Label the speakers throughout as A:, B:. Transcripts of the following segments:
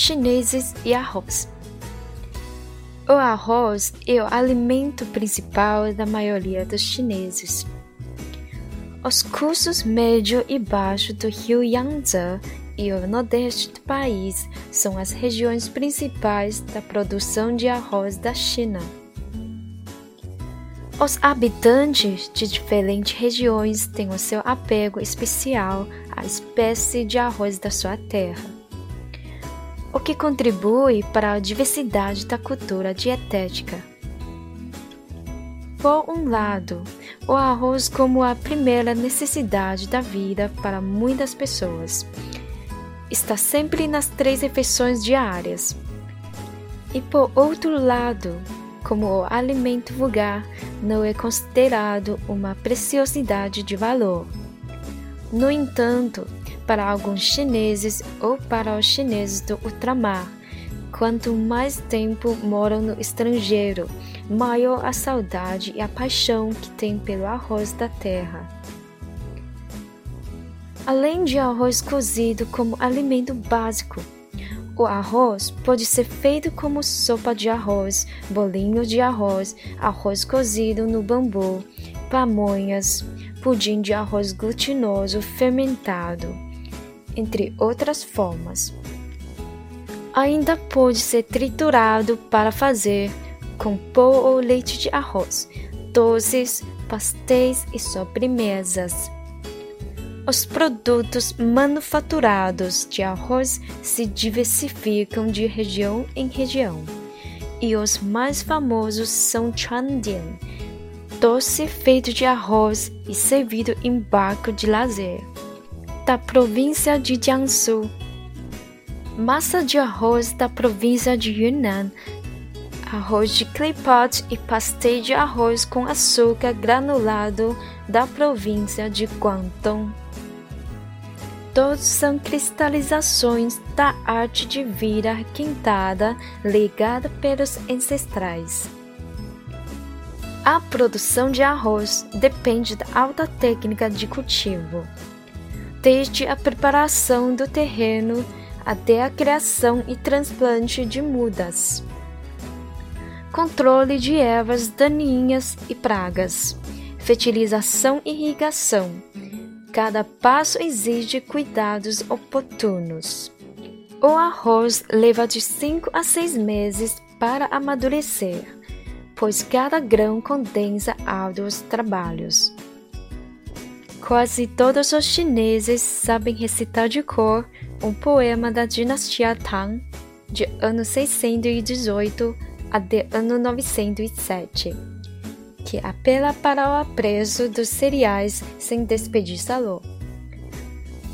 A: chineses e arroz. O arroz é o alimento principal da maioria dos chineses. Os cursos médio e baixo do rio Yangtze e o nordeste do país são as regiões principais da produção de arroz da China. Os habitantes de diferentes regiões têm o seu apego especial à espécie de arroz da sua terra o que contribui para a diversidade da cultura dietética. Por um lado, o arroz como a primeira necessidade da vida para muitas pessoas está sempre nas três refeições diárias. E por outro lado, como o alimento vulgar não é considerado uma preciosidade de valor. No entanto, para alguns chineses ou para os chineses do ultramar. Quanto mais tempo moram no estrangeiro, maior a saudade e a paixão que têm pelo arroz da terra. Além de arroz cozido como alimento básico, o arroz pode ser feito como sopa de arroz, bolinho de arroz, arroz cozido no bambu, pamonhas, pudim de arroz glutinoso fermentado entre outras formas. Ainda pode ser triturado para fazer com pó ou leite de arroz, doces, pastéis e sobremesas. Os produtos manufaturados de arroz se diversificam de região em região, e os mais famosos são chandian, doce feito de arroz e servido em barco de lazer da província de Jiangsu, massa de arroz da província de Yunnan, arroz de clay pot e pastéis de arroz com açúcar granulado da província de Guangdong. Todos são cristalizações da arte de vida requintada legada pelos ancestrais. A produção de arroz depende da alta técnica de cultivo desde a preparação do terreno até a criação e transplante de mudas. Controle de ervas daninhas e pragas, fertilização e irrigação. Cada passo exige cuidados oportunos. O arroz leva de 5 a 6 meses para amadurecer, pois cada grão condensa árduos trabalhos. Quase todos os chineses sabem recitar de cor um poema da dinastia Tang, de ano 618 até ano 907, que apela para o apreço dos cereais sem desperdiçá-lo.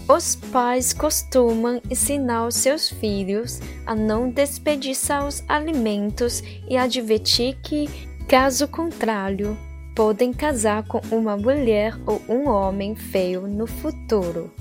A: Os pais costumam ensinar seus filhos a não desperdiçar os alimentos e advertir que, caso contrário, podem casar com uma mulher ou um homem feio no futuro.